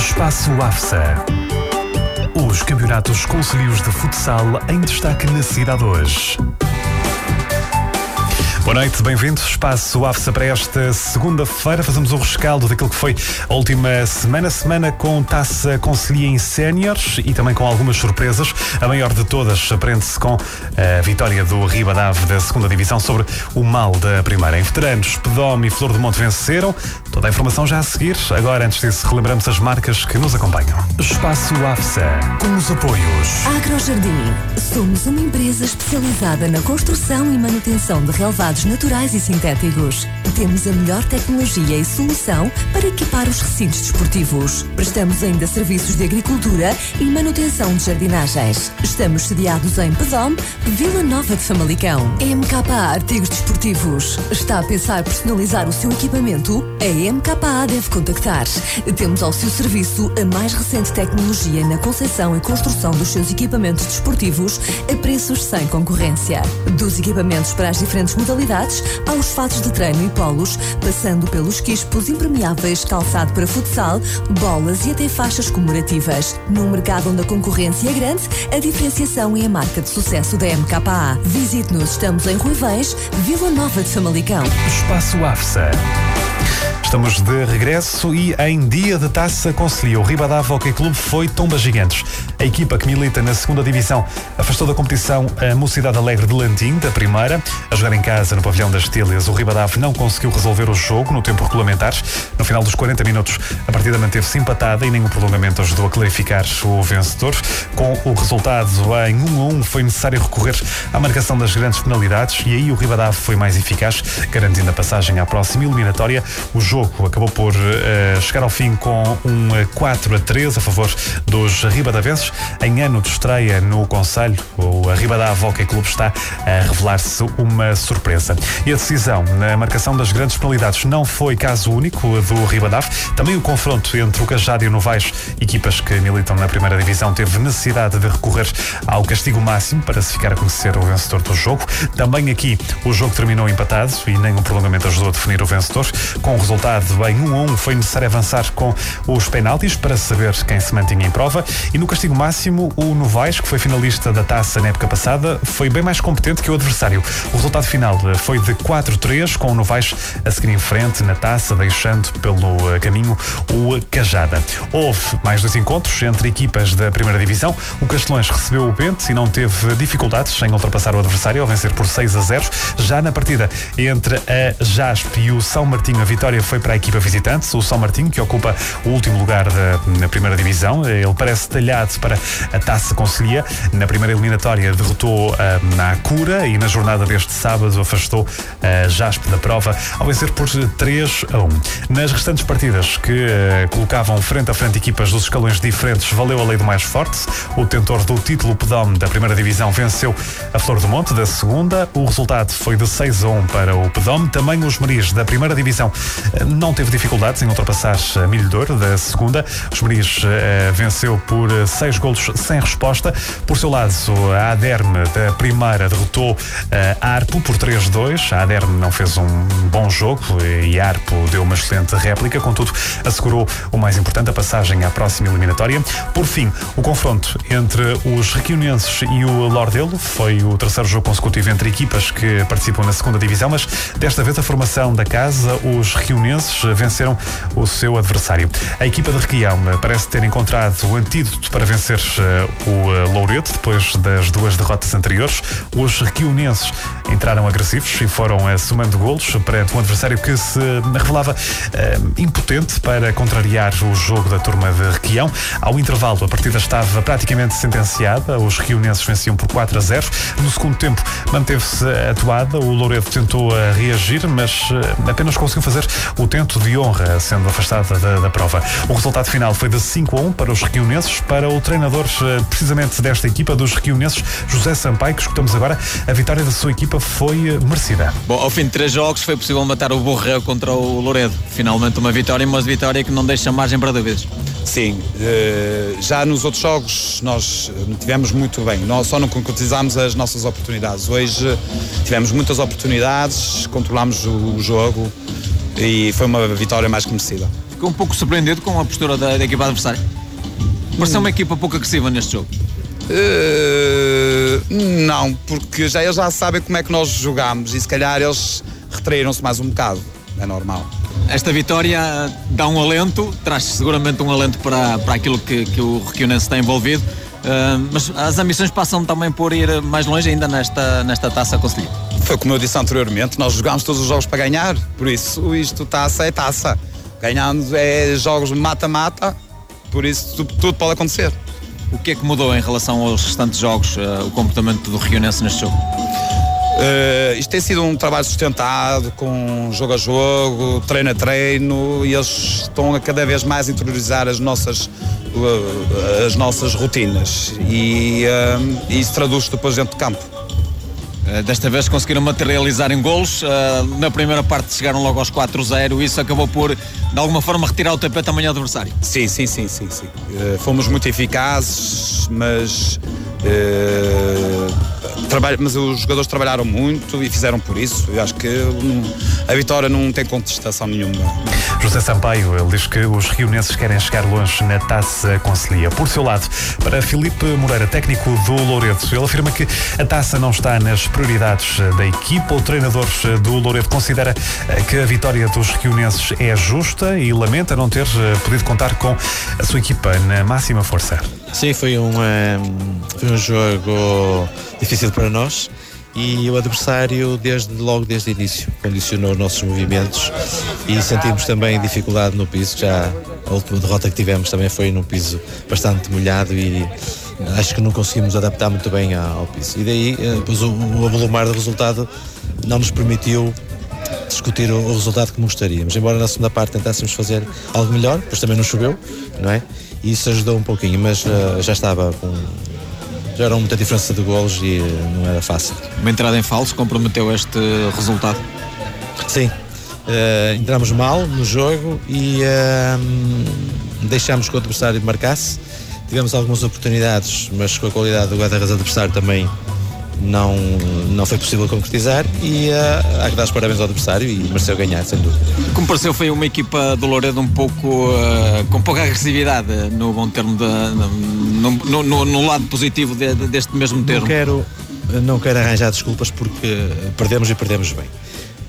Espaço AFSA. Os campeonatos concelhios de futsal em destaque na cidade hoje. Boa noite, bem-vindos. Espaço AFSA para esta segunda-feira. Fazemos o rescaldo daquilo que foi a última semana. Semana com taça Conselhia em Séniores e também com algumas surpresas. A maior de todas aprende-se com a vitória do Ribadave da segunda Divisão sobre o mal da primeira. Em veteranos, Pedome e Flor do Monte venceram. Toda a informação já a seguir. Agora, antes disso, relembramos as marcas que nos acompanham. Espaço AFSA, com os apoios. Agrojardim. Somos uma empresa especializada na construção e manutenção de relevados naturais e sintéticos. Temos a melhor tecnologia e solução para equipar os recintos desportivos. Prestamos ainda serviços de agricultura e manutenção de jardinagens. Estamos sediados em Pedom, Vila Nova de Famalicão. MKA Artigos Desportivos. Está a pensar personalizar o seu equipamento? A MKA deve contactar. Temos ao seu serviço a mais recente tecnologia na concepção e construção dos seus equipamentos desportivos a preços sem concorrência. Dos equipamentos para as diferentes modalidades aos fatos de treino e polos, passando pelos quispos impermeáveis, calçado para futsal, bolas e até faixas comemorativas. Num mercado onde a concorrência é grande, a diferenciação é a marca de sucesso da MKA. Visite-nos, estamos em Ruivães, Vila Nova de Famalicão. Espaço AFSA. Estamos de regresso e em dia de taça Conselho, o Ribadava Hockey Clube foi Tomba Gigantes. A equipa que milita na segunda divisão afastou da competição a Mocidade Alegre de Landim, da primeira. A jogar em casa no pavilhão das Telhas, o Ribadava não conseguiu resolver o jogo no tempo regulamentar. No final dos 40 minutos, a partida manteve-se empatada e o prolongamento ajudou a clarificar o vencedor. Com o resultado em 1 a 1, foi necessário recorrer à marcação das grandes penalidades e aí o Ribadava foi mais eficaz, garantindo a passagem à próxima eliminatória. O jogo acabou por uh, chegar ao fim com um 4 a 3 a favor dos ribadavenses. Em ano de estreia no Conselho, o Ribadava Hockey Clube está a revelar-se uma surpresa. E a decisão na marcação das grandes penalidades não foi caso único do Ribadav. Também o confronto entre o Cajado e o Novaes, equipas que militam na primeira divisão, teve necessidade de recorrer ao castigo máximo para se ficar a conhecer o vencedor do jogo. Também aqui o jogo terminou empatado e nem o prolongamento ajudou a definir o vencedor. Com o resultado em 1 a 1 foi necessário avançar com os penaltis para saber quem se mantinha em prova e no castigo máximo o Novaes, que foi finalista da taça na época passada, foi bem mais competente que o adversário. O resultado final foi de 4-3 com o Novaes a seguir em frente na taça, deixando pelo caminho o Cajada. Houve mais dois encontros entre equipas da primeira divisão. O Castelões recebeu o Bente e não teve dificuldades em ultrapassar o adversário ao vencer por 6 a 0. Já na partida entre a JASP e o São Martinho, a vitória foi para a equipa visitante, o São Martinho, que ocupa o último lugar da, na primeira divisão. Ele parece talhado para a Taça Conselhia. Na primeira eliminatória derrotou uh, na Cura e na jornada deste sábado afastou a uh, Jaspe da prova ao vencer por 3 a 1. Nas restantes partidas que uh, colocavam frente a frente equipas dos escalões diferentes, valeu a lei do mais forte. O tentor do título Pedome da primeira divisão venceu a Flor do Monte da segunda. O resultado foi de 6 a 1 para o Pedome. Também os Meris da primeira divisão não teve dificuldades em ultrapassar a Milhador da segunda. Os Meris uh, venceu por 6 golos sem resposta. Por seu lado, a Aderme da primeira derrotou a Arpo por 3-2. A Aderme não fez um bom jogo e a Arpo deu uma excelente réplica, contudo, assegurou o mais importante, a passagem à próxima eliminatória. Por fim, o confronto entre os requionenses e o Lordelo foi o terceiro jogo consecutivo entre equipas que participam na segunda divisão, mas desta vez a formação da casa, os requionenses venceram o seu adversário. A equipa de Requião parece ter encontrado o antídoto para vencer uh, o uh, Loureto depois das duas derrotas anteriores. Os requionenses entraram agressivos e foram somando golos perante um adversário que se revelava impotente para contrariar o jogo da turma de Requião. Ao intervalo, a partida estava praticamente sentenciada. Os requionenses venciam por 4 a 0. No segundo tempo, manteve-se atuada. O Loureto tentou reagir, mas apenas conseguiu fazer o tento de honra, sendo afastada da, da, prova. O resultado final foi de 5 a 1 para os requionenses, para o treinador precisamente desta equipa, dos requionenses, José Sampaio, que escutamos agora, a vitória da sua equipa foi merecida. Bom, ao fim de três jogos foi possível matar o Borreu contra o Louredo. Finalmente uma vitória, mas vitória que não deixa margem para dúvidas. Sim, já nos outros jogos nós tivemos muito bem, nós só não concretizámos as nossas oportunidades. Hoje tivemos muitas oportunidades, controlámos o jogo, e foi uma vitória mais que merecida. ficou um pouco surpreendido com a postura da, da equipa adversária. Pareceu uma equipa pouco agressiva neste jogo. Uh, não, porque já eles já sabem como é que nós jogamos e se calhar eles retraíram-se mais um bocado. É normal. Esta vitória dá um alento, traz seguramente um alento para, para aquilo que, que o Requionense está envolvido. Uh, mas as ambições passam também por ir mais longe ainda nesta, nesta taça conselheira. Foi como eu disse anteriormente, nós jogámos todos os jogos para ganhar, por isso isto taça é taça. Ganhando é jogos mata-mata, por isso tudo, tudo, pode acontecer. O que é que mudou em relação aos restantes jogos, uh, o comportamento do Rionense neste jogo? Uh, isto tem sido um trabalho sustentado, com jogo a jogo, treino a treino, e eles estão a cada vez mais interiorizar as nossas, uh, as nossas rotinas. E uh, isso traduz-se depois dentro de campo. Desta vez conseguiram materializar em golos. Na primeira parte chegaram logo aos 4-0. Isso acabou por, de alguma forma, retirar o tapete amanhã ao adversário. Sim, sim, sim, sim. sim. Fomos muito eficazes, mas trabalho, mas os jogadores trabalharam muito e fizeram por isso. Eu acho que a vitória não tem contestação nenhuma. José Sampaio, ele diz que os rionenses querem chegar longe na Taça Conselhia. Por seu lado, para Filipe Moreira, técnico do Louredo, ele afirma que a taça não está nas prioridades da equipa. O treinador do Louredo considera eh, que a vitória dos rionenses é justa e lamenta não ter eh, podido contar com a sua equipa na máxima força. Sim, foi um, foi um jogo difícil para nós e o adversário desde logo desde o início condicionou os nossos movimentos e sentimos também dificuldade no piso já a última derrota que tivemos também foi num piso bastante molhado e acho que não conseguimos adaptar muito bem ao piso e daí eh, depois o, o avolumar do resultado não nos permitiu discutir o, o resultado que gostaríamos embora na segunda parte tentássemos fazer algo melhor pois também não choveu não é e isso ajudou um pouquinho, mas uh, já estava com. Já era muita diferença de golos e uh, não era fácil. Uma entrada em falso comprometeu este resultado? Sim. Uh, entramos mal no jogo e deixámos que o adversário marcasse. Tivemos algumas oportunidades, mas com a qualidade do guarda-redes adversário também não, não foi possível concretizar e uh, há que dar os parabéns ao adversário e mereceu ganhar, sem dúvida. Como pareceu, foi uma equipa do Louredo um pouco uh, com pouca agressividade no bom termo, de, no, no, no, no, lado positivo de, de, deste mesmo termo. Não quero, não quero arranjar desculpas porque perdemos e perdemos bem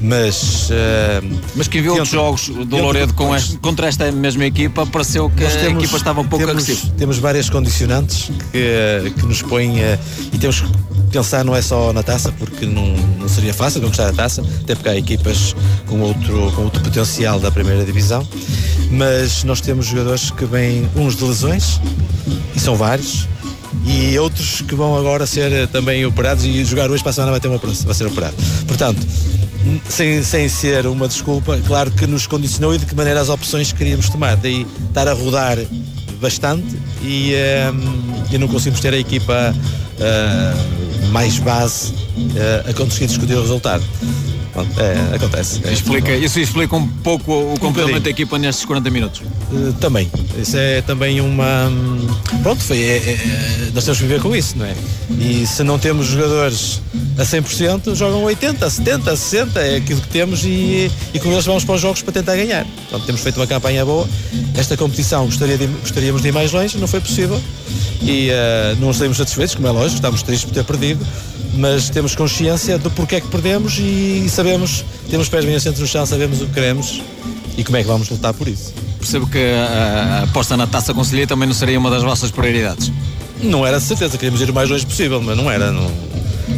mas uh, mas quem viu outros jogos do Louredo com este, contra esta mesma equipa pareceu que temos, a equipa estava um pouco temos, agressiva. temos várias condicionantes que, que nos põem uh, e temos pensar não é só na taça, porque não, não seria fácil conquistar a taça, até porque há equipas com outro, com outro potencial da primeira divisão, mas nós temos jogadores que vêm uns de lesões, e são vários, e outros que vão agora ser também operados e jogar hoje para a semana vai, ter uma, vai ser operado. Portanto, sem, sem ser uma desculpa, claro que nos condicionou e de que maneira as opções que queríamos tomar. Daí estar a rodar bastante e, um, ehm, e não conseguimos ter a equipa uh, mais base uh, a conseguir discutir o resultado. Bom, é, acontece. É. Explica, isso explica um pouco o complemento da equipa nestes 40 minutos? Uh, também. Isso é também uma. Hum, pronto, foi, é, é, nós temos que viver com isso, não é? E se não temos jogadores a 100%, jogam 80, 70, 60, é aquilo que temos e, e com eles vamos para os jogos para tentar ganhar. Portanto, temos feito uma campanha boa. Esta competição gostaria de, gostaríamos de ir mais longe, não foi possível e uh, não estamos satisfeitos, como é lógico, estamos tristes por ter perdido, mas temos consciência do porquê é que perdemos e sabemos, temos pés bem assentos no chão, sabemos o que queremos e como é que vamos lutar por isso. Percebo que a, aposta na taça conselheira também não seria uma das vossas prioridades. Não era de certeza, queríamos ir o mais longe possível, mas não era. Não,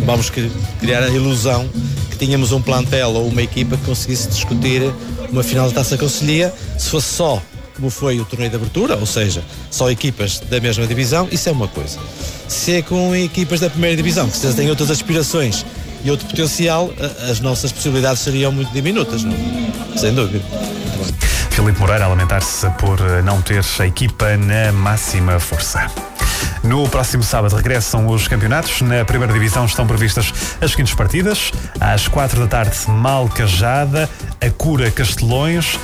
vamos criar a ilusão que tínhamos um plantel ou uma equipa que conseguisse discutir uma final da taça conselhia se fosse só como foi o torneio de abertura, ou seja, só equipas da mesma divisão, isso é uma coisa. Se é com equipas da primeira divisão, que têm outras aspirações e outro potencial, as nossas possibilidades seriam muito diminutas, não? sem dúvida. Filipe Moreira a lamentar-se por não ter a equipa na máxima força. No próximo sábado regressam os campeonatos. Na primeira divisão estão previstas as seguintes partidas. Às quatro da tarde, Malcajada, Acura Castelões,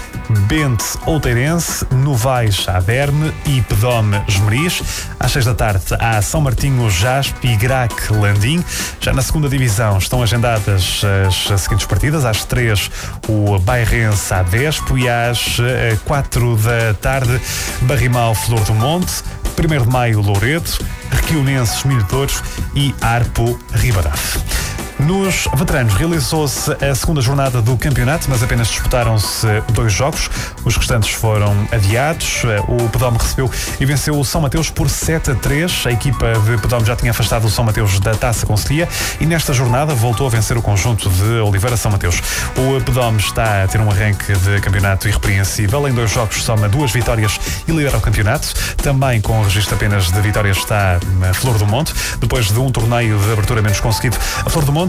Bente Outeirense, Novais Averme e Pedome Esmeriz. Às seis da tarde há São Martinho Jaspe e Grac Landim. Já na segunda divisão estão agendadas as seguintes partidas. Às três o Bairrense Adespo e às eh, quatro da tarde Barrimal Flor do Monte. 1 de Maio Loureto, Requionenses Militores e Arpo Ribadaf. Nos veteranos realizou-se a segunda jornada do campeonato, mas apenas disputaram-se dois jogos. Os restantes foram adiados. O Pedome recebeu e venceu o São Mateus por 7 a 3. A equipa de Pedome já tinha afastado o São Mateus da Taça Conselhia e nesta jornada voltou a vencer o conjunto de Oliveira São Mateus. O Pedome está a ter um arranque de campeonato irrepreensível. Em dois jogos soma duas vitórias e lidera o campeonato. Também com o registro apenas de vitórias está a Flor do Monte. Depois de um torneio de abertura menos conseguido, a Flor do Monte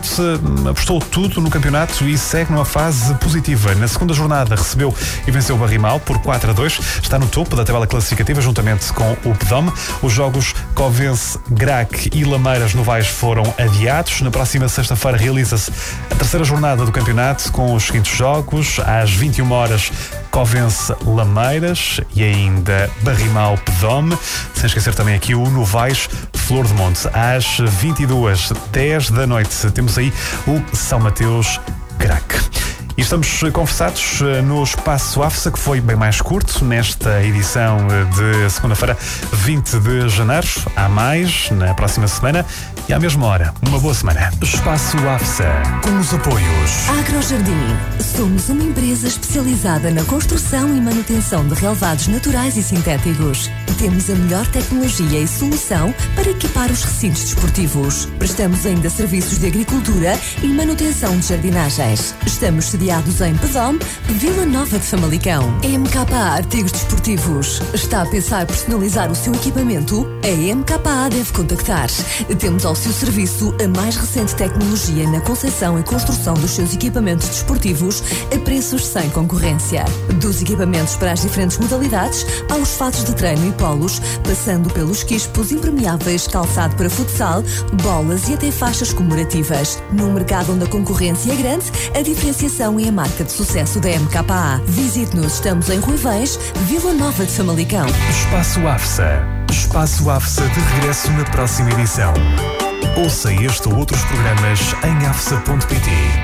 apostou tudo no campeonato e segue numa fase positiva. Na segunda jornada recebeu e venceu o Barrimal por 4 a 2. Está no topo da tabela classificativa juntamente com o Pedome. Os jogos Covense, Grac e Lameiras Novais foram adiados. Na próxima sexta-feira realiza-se a terceira jornada do campeonato com os seguintes jogos. Às 21 horas Covense Lameiras e ainda Barrimal Pedome. Sem esquecer também aqui o Novais Flor de Monte. Às 22 10 da noite temos aí o São Mateus Crack. E estamos conversados eh, no Espaço AFSA, que foi bem mais curto nesta edição eh, de segunda-feira, 20 de janeiro. Há mais na próxima semana e à mesma hora. Uma boa semana. Espaço AFSA, com os apoios. Agrojardim. Somos uma empresa especializada na construção e manutenção de relevados naturais e sintéticos. Temos a melhor tecnologia e solução para equipar os recintos desportivos. Prestamos ainda serviços de agricultura e manutenção de jardinagens. Estamos sediados em Pedom, Vila Nova de Famalicão. MKA Artigos Desportivos. Está a pensar personalizar o seu equipamento? A MKA deve contactar. Temos ao seu serviço a mais recente tecnologia na concepção e construção dos seus equipamentos desportivos a preços sem concorrência. Dos equipamentos para as diferentes modalidades aos fatos de treino e polos, passando pelos quispos impermeáveis, calçado para futsal, bolas e até faixas comemorativas. Num mercado onde a concorrência é grande, a diferenciação é a marca de sucesso da MKA. Visite-nos, estamos em Ruivães, Vila Nova de Famalicão. Espaço AFSA. Espaço AFSA de regresso na próxima edição. Ouça este ou outros programas em afsa.pt.